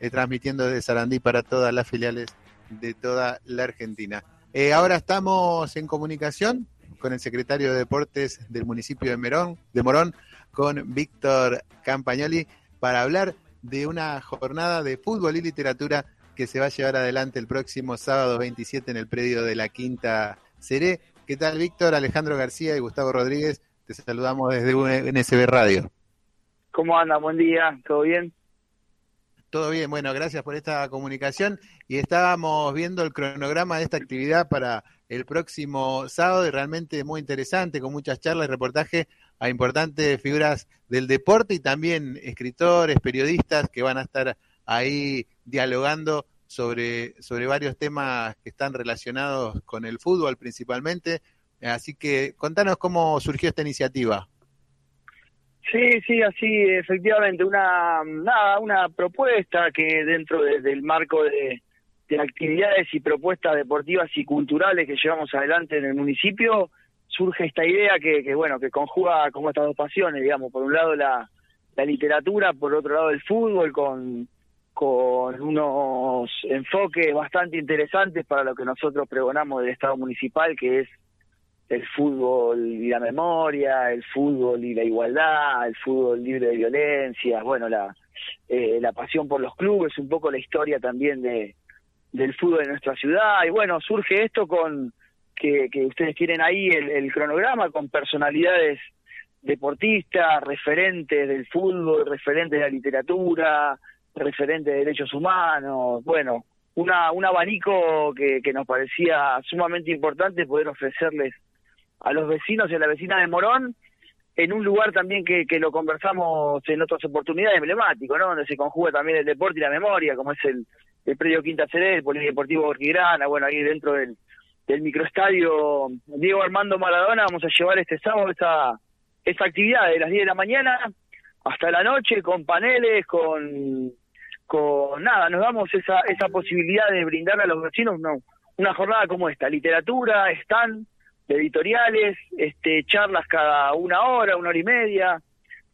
eh, transmitiendo desde Sarandí para todas las filiales de toda la Argentina. Eh, ahora estamos en comunicación con el secretario de Deportes del municipio de, Merón, de Morón, con Víctor Campagnoli, para hablar de una jornada de fútbol y literatura que se va a llevar adelante el próximo sábado 27 en el predio de la Quinta Seré. ¿Qué tal, Víctor? Alejandro García y Gustavo Rodríguez, te saludamos desde NSB Radio. ¿Cómo anda? Buen día, ¿todo bien? Todo bien, bueno, gracias por esta comunicación. Y estábamos viendo el cronograma de esta actividad para el próximo sábado y realmente muy interesante, con muchas charlas y reportajes a importantes figuras del deporte y también escritores, periodistas que van a estar ahí dialogando sobre, sobre varios temas que están relacionados con el fútbol principalmente. Así que contanos cómo surgió esta iniciativa. Sí, sí, así, efectivamente, una, nada, una propuesta que dentro del marco de, actividades y propuestas deportivas y culturales que llevamos adelante en el municipio, surge esta idea que, que bueno, que conjuga como estas dos pasiones, digamos, por un lado la, la literatura, por otro lado el fútbol, con, con unos enfoques bastante interesantes para lo que nosotros pregonamos del Estado municipal, que es el fútbol y la memoria, el fútbol y la igualdad, el fútbol libre de violencia, bueno, la, eh, la pasión por los clubes, un poco la historia también de del fútbol de nuestra ciudad. Y bueno, surge esto con que, que ustedes tienen ahí el, el cronograma con personalidades deportistas, referentes del fútbol, referentes de la literatura, referentes de derechos humanos, bueno, una, un abanico que, que nos parecía sumamente importante poder ofrecerles a los vecinos y a la vecina de Morón en un lugar también que, que lo conversamos en otras oportunidades emblemático, ¿no? Donde se conjuga también el deporte y la memoria, como es el, el predio Quinta Ceré, el Polideportivo Borquigrana, bueno, ahí dentro del, del microestadio Diego Armando Maradona vamos a llevar este sábado esta, esta actividad de las 10 de la mañana hasta la noche con paneles, con, con nada, nos damos esa, esa posibilidad de brindarle a los vecinos no, una jornada como esta, literatura, stand, editoriales, este, charlas cada una hora, una hora y media.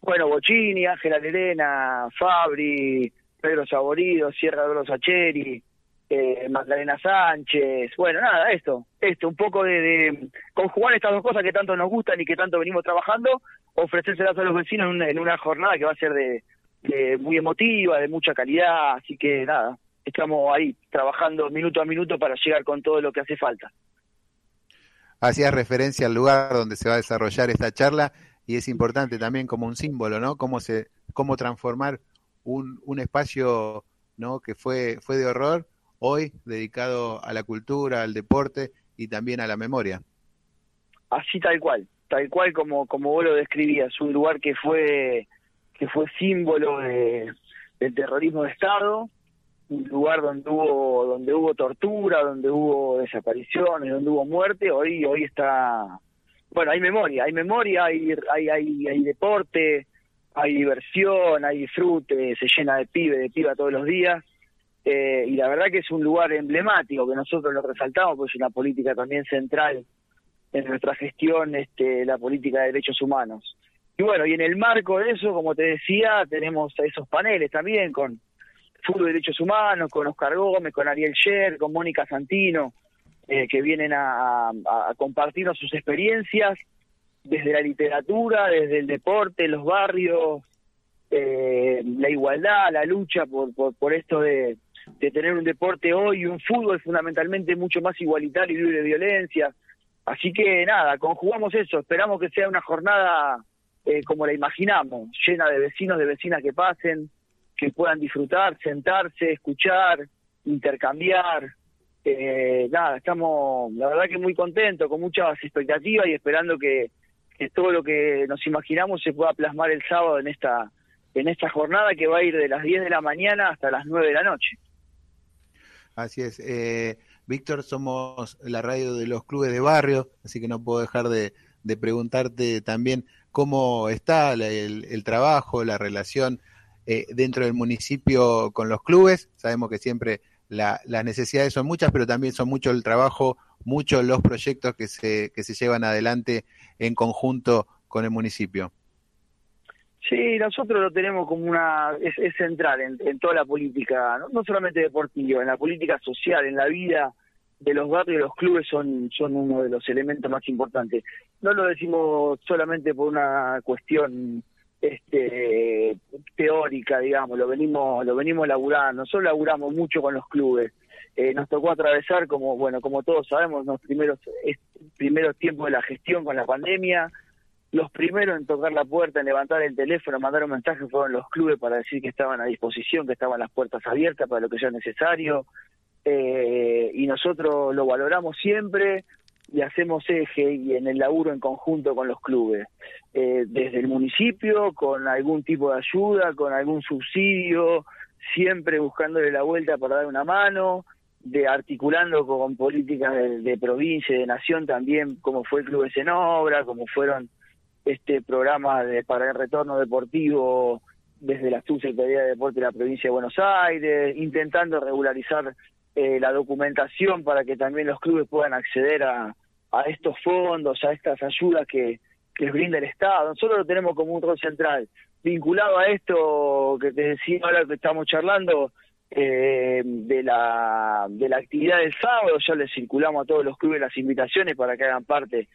Bueno, Bocini, Ángela Lerena, Fabri, Pedro Saborido, Sierra de los Acheri, eh, Magdalena Sánchez. Bueno, nada, esto, esto, un poco de, de, conjugar estas dos cosas que tanto nos gustan y que tanto venimos trabajando, ofrecérselas a los vecinos en una, en una jornada que va a ser de, de muy emotiva, de mucha calidad. Así que nada, estamos ahí trabajando minuto a minuto para llegar con todo lo que hace falta hacías referencia al lugar donde se va a desarrollar esta charla y es importante también como un símbolo, ¿no? Cómo se, cómo transformar un, un espacio, ¿no? Que fue, fue de horror, hoy dedicado a la cultura, al deporte y también a la memoria. Así tal cual, tal cual como, como vos lo describías, un lugar que fue, que fue símbolo de, del terrorismo de Estado, un lugar donde hubo donde hubo tortura, donde hubo desapariciones, donde hubo muerte, hoy hoy está bueno, hay memoria, hay memoria, hay hay hay, hay deporte, hay diversión, hay disfrute, se llena de pibe, de piba todos los días. Eh, y la verdad que es un lugar emblemático que nosotros lo resaltamos, porque es una política también central en nuestra gestión, este, la política de derechos humanos. Y bueno, y en el marco de eso, como te decía, tenemos esos paneles también con Fútbol de Derechos Humanos, con Oscar Gómez, con Ariel Sher, con Mónica Santino, eh, que vienen a, compartirnos sus experiencias desde la literatura, desde el deporte, los barrios, eh, la igualdad, la lucha por, por, esto de, tener un deporte hoy un fútbol fundamentalmente mucho más igualitario y libre de violencia. Así que nada, conjugamos eso, esperamos que sea una jornada eh, como la imaginamos, llena de vecinos, de vecinas que pasen, que puedan disfrutar, sentarse, escuchar, intercambiar. Eh, nada, estamos la verdad que muy contentos, con muchas expectativas y esperando que, todo lo que nos imaginamos se pueda plasmar el sábado en esta en esta jornada que va a ir de las 10 de la mañana hasta las 9 de la noche. Así es. Eh, Víctor, somos la radio de los clubes de barrio, así que no puedo dejar de, preguntarte también cómo está el, trabajo, la relación eh, dentro del municipio con los clubes. Sabemos que siempre las necesidades son muchas, pero también son mucho el trabajo, muchos los proyectos que se, que se llevan adelante en conjunto con el municipio. Sí, nosotros lo tenemos como una, es, central en, toda la política, ¿no? solamente deportiva, en la política social, en la vida de los barrios los clubes son, son uno de los elementos más importantes. No lo decimos solamente por una cuestión este, teórica, digamos, lo venimos, lo venimos laburando, nosotros laburamos mucho con los clubes. Eh, nos tocó atravesar, como bueno, como todos sabemos, los primeros, primeros tiempos de la gestión con la pandemia, los primeros en tocar la puerta, en levantar el teléfono, mandar un mensaje fueron los clubes para decir que estaban a disposición, que estaban las puertas abiertas para lo que sea necesario. Eh, y nosotros lo valoramos siempre y hacemos eje y en el laburo en conjunto con los clubes, eh, desde el municipio, con algún tipo de ayuda, con algún subsidio, siempre buscándole la vuelta para dar una mano, de articulando con políticas de, provincia y de nación también, como fue el Clubes en Obra, como fueron este programa de, para el retorno deportivo desde la Subsecretaría de Deporte de la provincia de Buenos Aires, intentando regularizar eh, la documentación para que también los clubes puedan acceder a, a estos fondos, a estas ayudas que, que les brinda el Estado. Nosotros lo tenemos como un rol central. Vinculado a esto que te decía ahora que estamos charlando, eh, de, la, de la actividad del sábado, ya les circulamos a todos los clubes las invitaciones para que hagan parte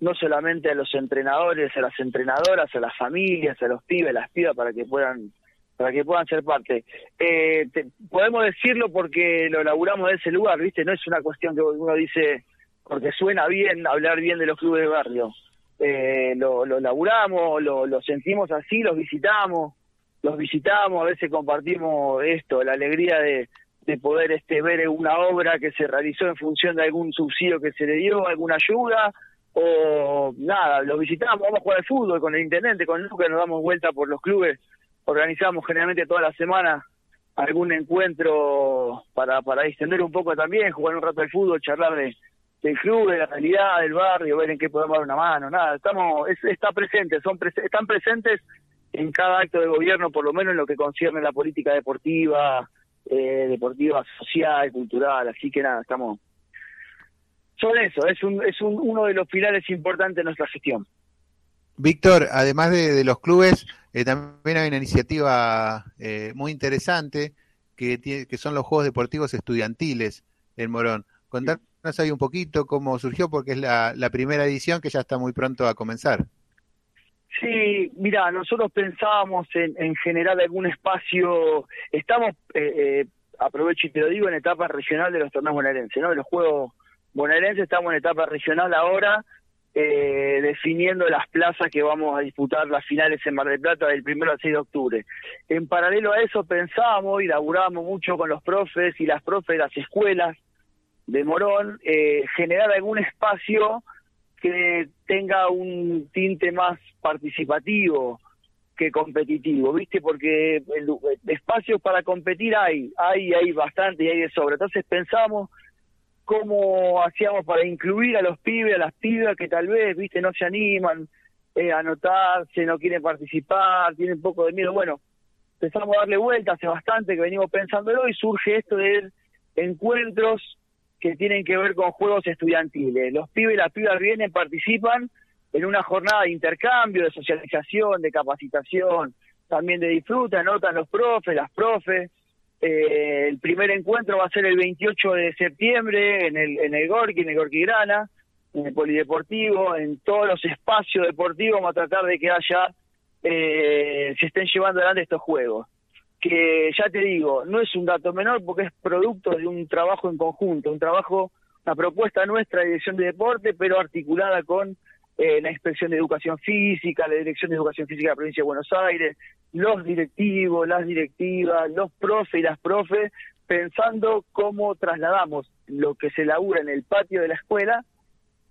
no solamente a los entrenadores, a las entrenadoras, a las familias, a los pibes, a las pibas para que puedan para que puedan ser parte. Eh, podemos decirlo porque lo laburamos de ese lugar, ¿viste? No es una cuestión que uno dice porque suena bien hablar bien de los clubes de barrio. Eh, lo, lo laburamos, lo, sentimos así, los visitamos, los visitamos, a veces compartimos esto, la alegría de, de poder este ver una obra que se realizó en función de algún subsidio que se le dio, alguna ayuda, o nada, los visitamos, vamos a jugar al fútbol con el intendente, con Lucas, nos damos vuelta por los clubes, organizamos generalmente toda la semana algún encuentro para, para distender un poco también, jugar un rato al fútbol, charlar de, del club, de la realidad del barrio, ver en qué podemos dar una mano, nada, estamos, está presente, son están presentes en cada acto de gobierno, por lo menos en lo que concierne la política deportiva, eh, deportiva, social, cultural, así que nada, estamos son eso, es, un, es un, uno de los pilares importantes de nuestra gestión. Víctor, además de, los clubes, eh, también hay una iniciativa eh, muy interesante que, que son los Juegos Deportivos Estudiantiles en Morón. Contanos ahí un poquito cómo surgió, porque es la, primera edición que ya está muy pronto a comenzar. Sí, mira, nosotros pensábamos en, en generar algún espacio, estamos, eh, eh, aprovecho y te lo digo, en etapa regional de los torneos bonaerenses, ¿no? De los Juegos bonaerense estamos en etapa regional ahora, eh, definiendo las plazas que vamos a disputar las finales en Mar del Plata del 1 al 6 de octubre. En paralelo a eso pensamos y laburamos mucho con los profes y las profes de las escuelas de Morón, eh, generar algún espacio que tenga un tinte más participativo que competitivo, ¿viste? Porque el, espacios para competir hay, hay, hay bastante y hay de sobra. Entonces pensamos cómo hacíamos para incluir a los pibes, a las pibas que tal vez, viste, no se animan eh, a anotarse, no quieren participar, tienen poco de miedo. Bueno, empezamos a darle vuelta hace bastante que venimos pensándolo y surge esto de encuentros que tienen que ver con juegos estudiantiles. Los pibes y las pibas vienen, participan en una jornada de intercambio, de socialización, de capacitación, también de disfruta, anotan los profes, las profes, eh, el primer encuentro va a ser el 28 de septiembre en el, en el Gorki, en el Gorki Grana, en el Polideportivo, en todos los espacios deportivos vamos a tratar de que haya, eh, se estén llevando adelante estos juegos. Que ya te digo, no es un dato menor porque es producto de un trabajo en conjunto, un trabajo, una propuesta nuestra de dirección de deporte, pero articulada con eh, la Inspección de Educación Física, la Dirección de Educación Física de la Provincia de Buenos Aires, los directivos, las directivas, los profes y las profes, pensando cómo trasladamos lo que se labura en el patio de la escuela,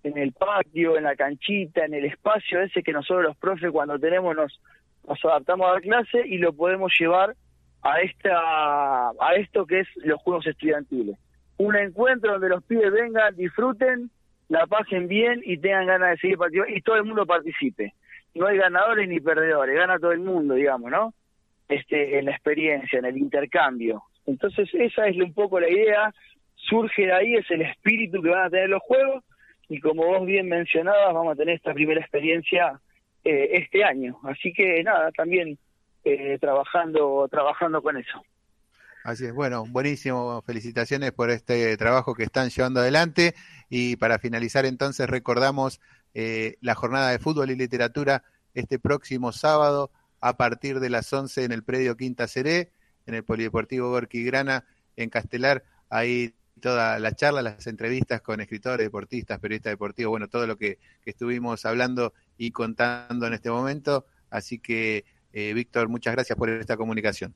en el patio, en la canchita, en el espacio ese que nosotros los profes cuando tenemos nos, nos adaptamos a dar clase y lo podemos llevar a esta a esto que es los juegos estudiantiles. Un encuentro donde los pibes vengan, disfruten la pasen bien y tengan ganas de seguir participando y todo el mundo participe. No hay ganadores ni perdedores, gana todo el mundo, digamos, ¿no? Este, en la experiencia, en el intercambio. Entonces esa es un poco la idea, surge de ahí, es el espíritu que van a tener los juegos y como vos bien mencionabas, vamos a tener esta primera experiencia este año. Así que nada, también trabajando, trabajando con eso. Así es, bueno, buenísimo, felicitaciones por este trabajo que están llevando adelante y para finalizar entonces recordamos la jornada de fútbol y literatura este próximo sábado a partir de las 11 en el predio Quinta Seré, en el Polideportivo Gorky Grana, en Castelar. Ahí toda la charla, las entrevistas con escritores, deportistas, periodistas deportivos, bueno, todo lo que, estuvimos hablando y contando en este momento. Así que, eh, Víctor, muchas gracias por esta comunicación.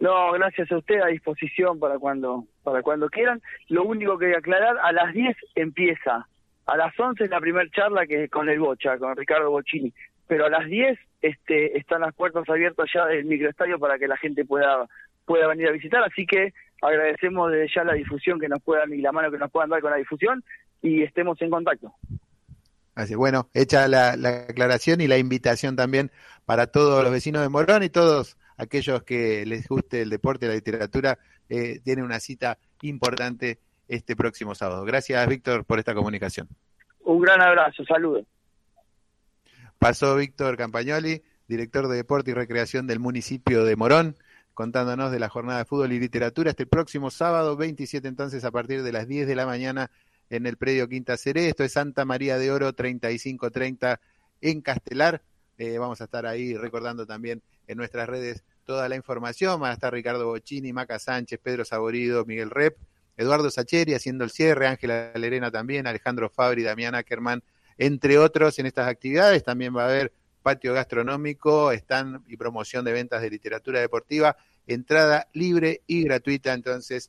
No, gracias a usted, a disposición para cuando, para cuando quieran. Lo único que aclarar, a las 10 empieza, a las 11 es la primera charla que es con el Bocha, con Ricardo Bocini pero a las 10 este, están las puertas abiertas ya del microestadio para que la gente pueda pueda venir a visitar, así que agradecemos desde ya la difusión que nos puedan y la mano que nos puedan dar con la difusión y estemos en contacto. Así, bueno, hecha la, aclaración y la invitación también para todos los vecinos de Morón y todos aquellos que les guste el deporte, la literatura, eh, tienen una cita importante este próximo sábado. Gracias, Víctor, por esta comunicación. Un gran abrazo, saludos. Pasó Víctor Campagnoli, director de Deporte y Recreación del municipio de Morón, contándonos de la jornada de fútbol y literatura este próximo sábado 27 entonces a partir de las 10 de la mañana en el predio Quinta Seré. Esto es Santa María de Oro 3530 en Castelar. Eh, vamos a estar ahí recordando también en nuestras redes toda la información. Van a estar Ricardo Bocini, Maca Sánchez, Pedro Saborido, Miguel Rep, Eduardo Sacheri haciendo el cierre, Ángela Lerena también, Alejandro Fabri, Damián Ackerman entre otros en estas actividades. También va a haber patio gastronómico, stand y promoción de ventas de literatura deportiva, entrada libre y gratuita. Entonces,